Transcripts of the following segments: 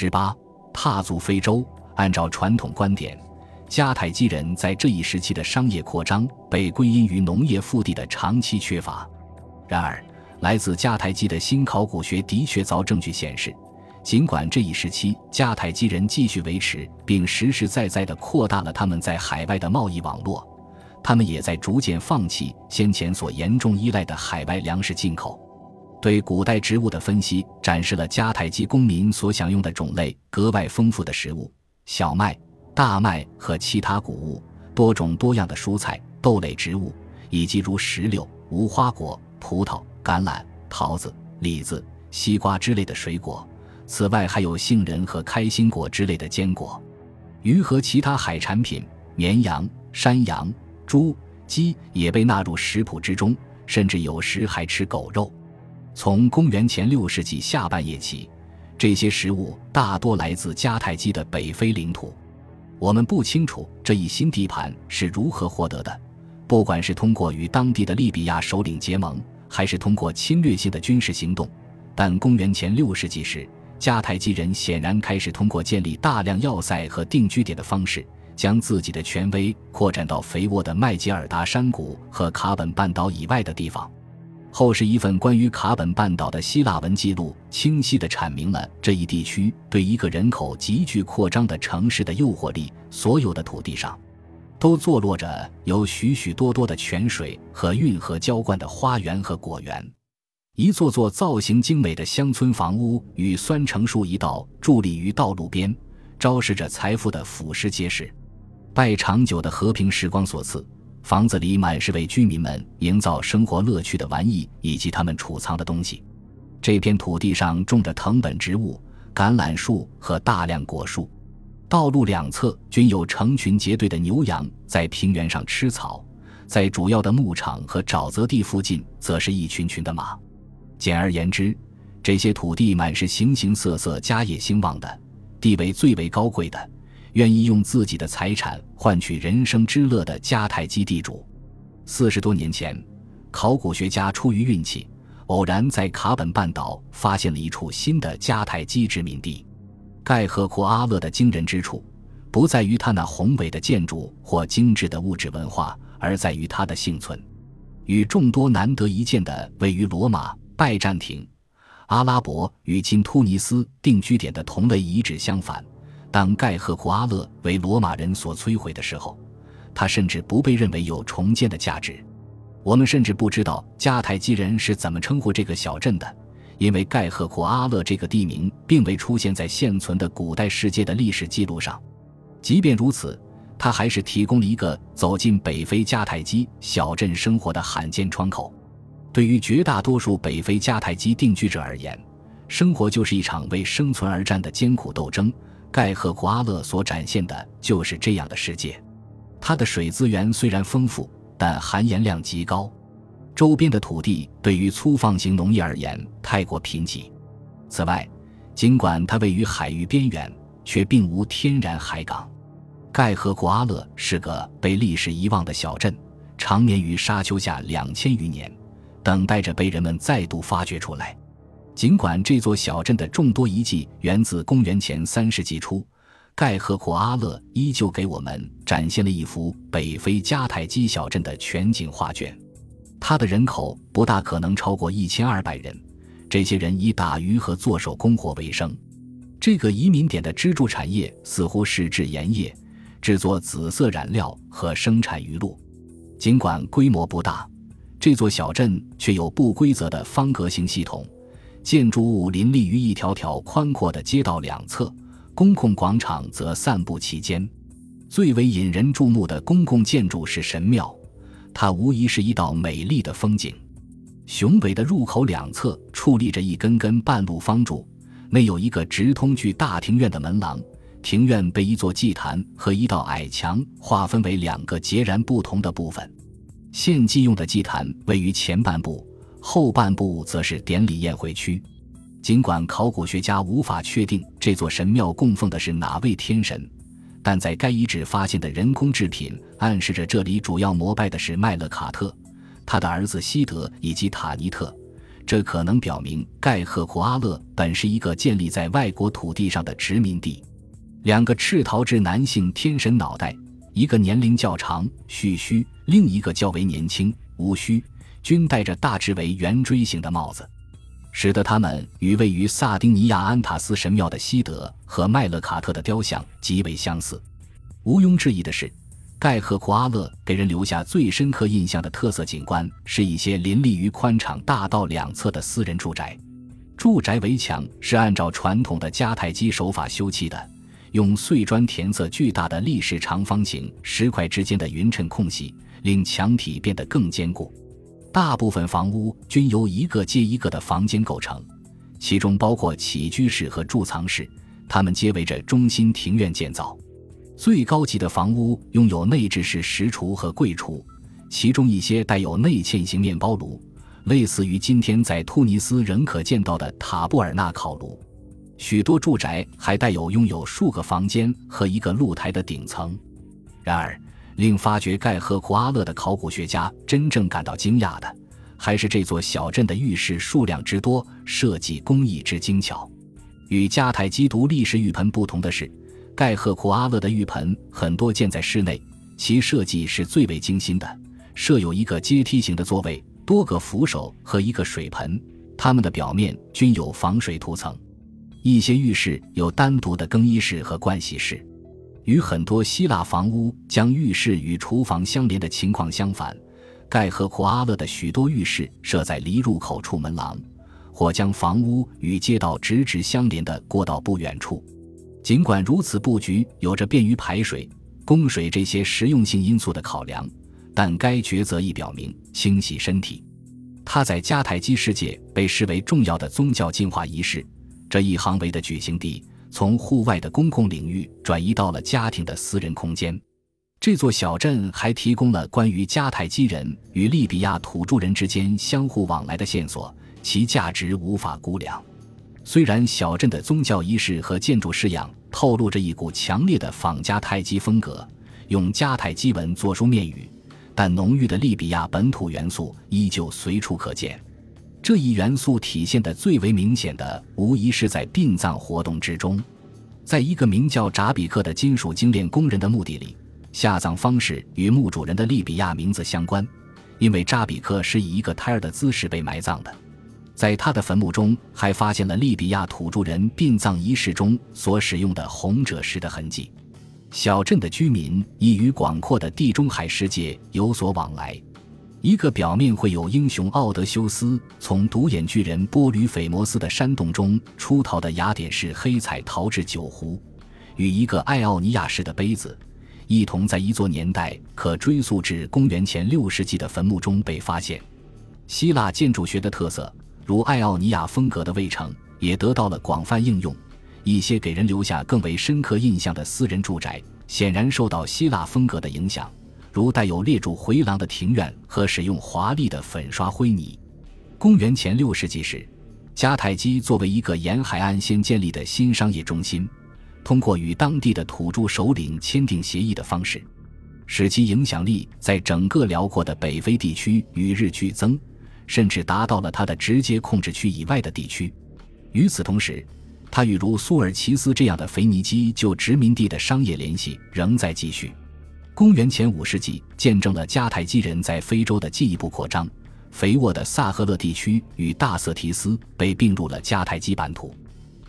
十八，踏足非洲。按照传统观点，迦太基人在这一时期的商业扩张被归因于农业腹地的长期缺乏。然而，来自迦太基的新考古学的确凿证据显示，尽管这一时期迦太基人继续维持并实实在在地扩大了他们在海外的贸易网络，他们也在逐渐放弃先前所严重依赖的海外粮食进口。对古代植物的分析展示了迦太基公民所享用的种类格外丰富的食物。小麦、大麦和其他谷物，多种多样的蔬菜、豆类植物，以及如石榴、无花果、葡萄、橄榄、桃子、李子、西瓜之类的水果。此外，还有杏仁和开心果之类的坚果。鱼和其他海产品、绵羊、山羊、猪、鸡也被纳入食谱之中，甚至有时还吃狗肉。从公元前六世纪下半叶起。这些食物大多来自迦太基的北非领土，我们不清楚这一新地盘是如何获得的，不管是通过与当地的利比亚首领结盟，还是通过侵略性的军事行动。但公元前六世纪时，迦太基人显然开始通过建立大量要塞和定居点的方式，将自己的权威扩展到肥沃的麦吉尔达山谷和卡本半岛以外的地方。后世一份关于卡本半岛的希腊文记录，清晰地阐明了这一地区对一个人口急剧扩张的城市的诱惑力。所有的土地上，都坐落着有许许多多的泉水和运河浇灌的花园和果园，一座座造型精美的乡村房屋与酸橙树一道伫立于道路边，昭示着财富的俯视皆是。拜长久的和平时光所赐。房子里满是为居民们营造生活乐趣的玩意以及他们储藏的东西。这片土地上种着藤本植物、橄榄树和大量果树。道路两侧均有成群结队的牛羊在平原上吃草，在主要的牧场和沼泽地附近，则是一群群的马。简而言之，这些土地满是形形色色、家业兴旺的、地位最为高贵的。愿意用自己的财产换取人生之乐的迦太基地主，四十多年前，考古学家出于运气，偶然在卡本半岛发现了一处新的迦太基殖民地。盖赫库阿勒的惊人之处，不在于他那宏伟的建筑或精致的物质文化，而在于他的幸存。与众多难得一见的位于罗马、拜占庭、阿拉伯与今突尼斯定居点的同类遗址相反。当盖赫库阿勒为罗马人所摧毁的时候，他甚至不被认为有重建的价值。我们甚至不知道迦太基人是怎么称呼这个小镇的，因为盖赫库阿勒这个地名并未出现在现存的古代世界的历史记录上。即便如此，它还是提供了一个走进北非迦太基小镇生活的罕见窗口。对于绝大多数北非迦太基定居者而言，生活就是一场为生存而战的艰苦斗争。盖赫库阿勒所展现的就是这样的世界。它的水资源虽然丰富，但含盐量极高。周边的土地对于粗放型农业而言太过贫瘠。此外，尽管它位于海域边缘，却并无天然海港。盖赫库阿勒是个被历史遗忘的小镇，长眠于沙丘下两千余年，等待着被人们再度发掘出来。尽管这座小镇的众多遗迹源自公元前三世纪初，盖赫库阿勒依旧给我们展现了一幅北非迦太基小镇的全景画卷。它的人口不大可能超过一千二百人，这些人以打鱼和做手工活为生。这个移民点的支柱产业似乎是制盐业、制作紫色染料和生产鱼露。尽管规模不大，这座小镇却有不规则的方格形系统。建筑物林立于一条条宽阔的街道两侧，公共广场则散布其间。最为引人注目的公共建筑是神庙，它无疑是一道美丽的风景。雄伟的入口两侧矗立着一根根半路方柱，内有一个直通去大庭院的门廊。庭院被一座祭坛和一道矮墙划分为两个截然不同的部分。献祭用的祭坛位于前半部。后半部则是典礼宴会区。尽管考古学家无法确定这座神庙供奉的是哪位天神，但在该遗址发现的人工制品暗示着这里主要膜拜的是麦勒卡特、他的儿子西德以及塔尼特。这可能表明盖赫库阿勒本是一个建立在外国土地上的殖民地。两个赤陶之男性天神脑袋，一个年龄较长蓄须，另一个较为年轻无须，均戴着大致为圆锥形的帽子，使得他们与位于萨丁尼亚安塔斯神庙的西德和麦勒卡特的雕像极为相似。毋庸置疑的是。盖赫库阿勒给人留下最深刻印象的特色景观，是一些林立于宽敞大道两侧的私人住宅。住宅围墙是按照传统的迦太基手法修砌的，用碎砖填塞巨大的立式长方形石块之间的匀称空隙，令墙体变得更坚固。大部分房屋均由一个接一个的房间构成，其中包括起居室和贮藏室，它们皆围着中心庭院建造。最高级的房屋拥有内置式石厨和柜橱，其中一些带有内嵌型面包炉，类似于今天在突尼斯仍可见到的塔布尔纳烤炉。许多住宅还带有拥有数个房间和一个露台的顶层。然而，令发掘盖赫库阿勒的考古学家真正感到惊讶的，还是这座小镇的浴室数量之多、设计工艺之精巧。与迦太基独立式浴盆不同的是。盖赫库阿勒的浴盆很多建在室内，其设计是最为精心的，设有一个阶梯形的座位、多个扶手和一个水盆，它们的表面均有防水涂层。一些浴室有单独的更衣室和盥洗室。与很多希腊房屋将浴室与厨房相连的情况相反，盖赫库阿勒的许多浴室设在离入口处门廊，或将房屋与街道直直相连的过道不远处。尽管如此布局有着便于排水、供水这些实用性因素的考量，但该抉择亦表明清洗身体。它在迦太基世界被视为重要的宗教净化仪式。这一行为的举行地从户外的公共领域转移到了家庭的私人空间。这座小镇还提供了关于迦太基人与利比亚土著人之间相互往来的线索，其价值无法估量。虽然小镇的宗教仪式和建筑式样透露着一股强烈的仿迦太基风格，用迦太基文作书面语，但浓郁的利比亚本土元素依旧随处可见。这一元素体现的最为明显的，无疑是在殡葬活动之中。在一个名叫扎比克的金属精炼工人的墓地里，下葬方式与墓主人的利比亚名字相关，因为扎比克是以一个胎儿的姿势被埋葬的。在他的坟墓中，还发现了利比亚土著人殡葬仪式中所使用的红赭石的痕迹。小镇的居民已与广阔的地中海世界有所往来。一个表面会有英雄奥德修斯从独眼巨人波吕斐摩斯的山洞中出逃的雅典式黑彩陶制酒壶，与一个爱奥尼亚式的杯子，一同在一座年代可追溯至公元前六世纪的坟墓中被发现。希腊建筑学的特色。如爱奥尼亚风格的卫城也得到了广泛应用。一些给人留下更为深刻印象的私人住宅，显然受到希腊风格的影响，如带有列柱回廊的庭院和使用华丽的粉刷灰泥。公元前六世纪时，迦太基作为一个沿海岸线建立的新商业中心，通过与当地的土著首领签订协议的方式，使其影响力在整个辽阔的北非地区与日俱增。甚至达到了他的直接控制区以外的地区。与此同时，他与如苏尔奇斯这样的腓尼基旧殖民地的商业联系仍在继续。公元前五世纪见证了迦太基人在非洲的进一步扩张。肥沃的萨赫勒地区与大色提斯被并入了迦太基版图。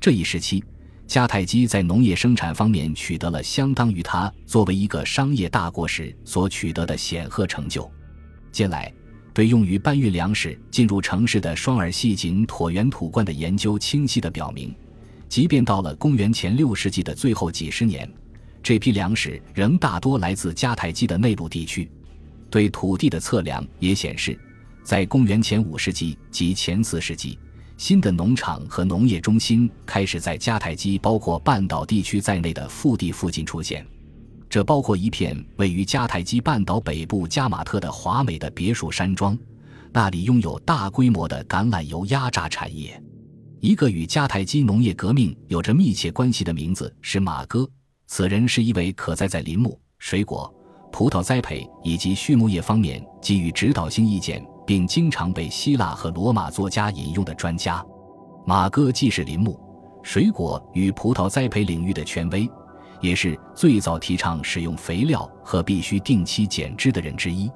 这一时期，迦太基在农业生产方面取得了相当于他作为一个商业大国时所取得的显赫成就。近来。对用于搬运粮食进入城市的双耳细颈椭圆土罐的研究，清晰地表明，即便到了公元前六世纪的最后几十年，这批粮食仍大多来自迦太基的内陆地区。对土地的测量也显示，在公元前五世纪及前四世纪，新的农场和农业中心开始在迦太基包括半岛地区在内的腹地附近出现。这包括一片位于迦太基半岛北部加马特的华美的别墅山庄，那里拥有大规模的橄榄油压榨产业。一个与迦太基农业革命有着密切关系的名字是马哥，此人是一位可在在林木、水果、葡萄栽培以及畜牧业方面给予指导性意见并经常被希腊和罗马作家引用的专家。马哥既是林木、水果与葡萄栽培领域的权威，也是最早提倡使用肥料和必须定期减脂的人之一。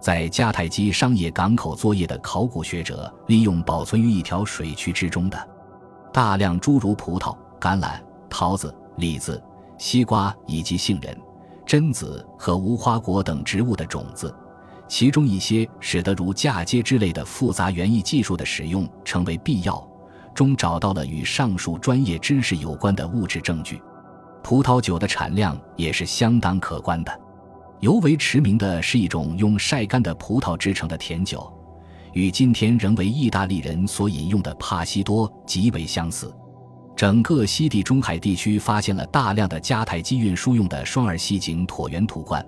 在迦太基商业港口作业的考古学者，利用保存于一条水渠之中的大量诸如葡萄、橄榄、桃子、李子、西瓜以及杏仁、榛子和无花果等植物的种子，其中一些使得如嫁接之类的复杂园艺技术的使用成为必要，中找到了与上述专业知识有关的物质证据。葡萄酒的产量也是相当可观的。尤为驰名的是一种用晒干的葡萄制成的甜酒，与今天仍为意大利人所饮用的帕西多极为相似。整个西地中海地区发现了大量的迦太基运输用的双耳细颈椭圆土罐，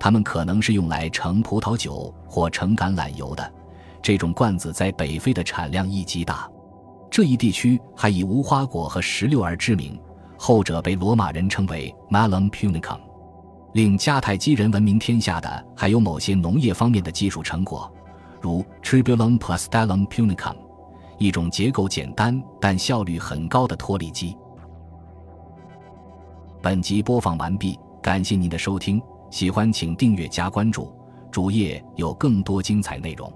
它们可能是用来盛葡萄酒或盛橄榄油的。这种罐子在北非的产量亦极大。这一地区还以无花果和石榴而知名，后者被罗马人称为 Malum Punicum。令迦太基人闻名天下的还有某些农业方面的技术成果，如 Tribulum Plastellum Punicum，一种结构简单但效率很高的脱粒机。本集播放完毕，感谢您的收听，喜欢请订阅加关注，主页有更多精彩内容。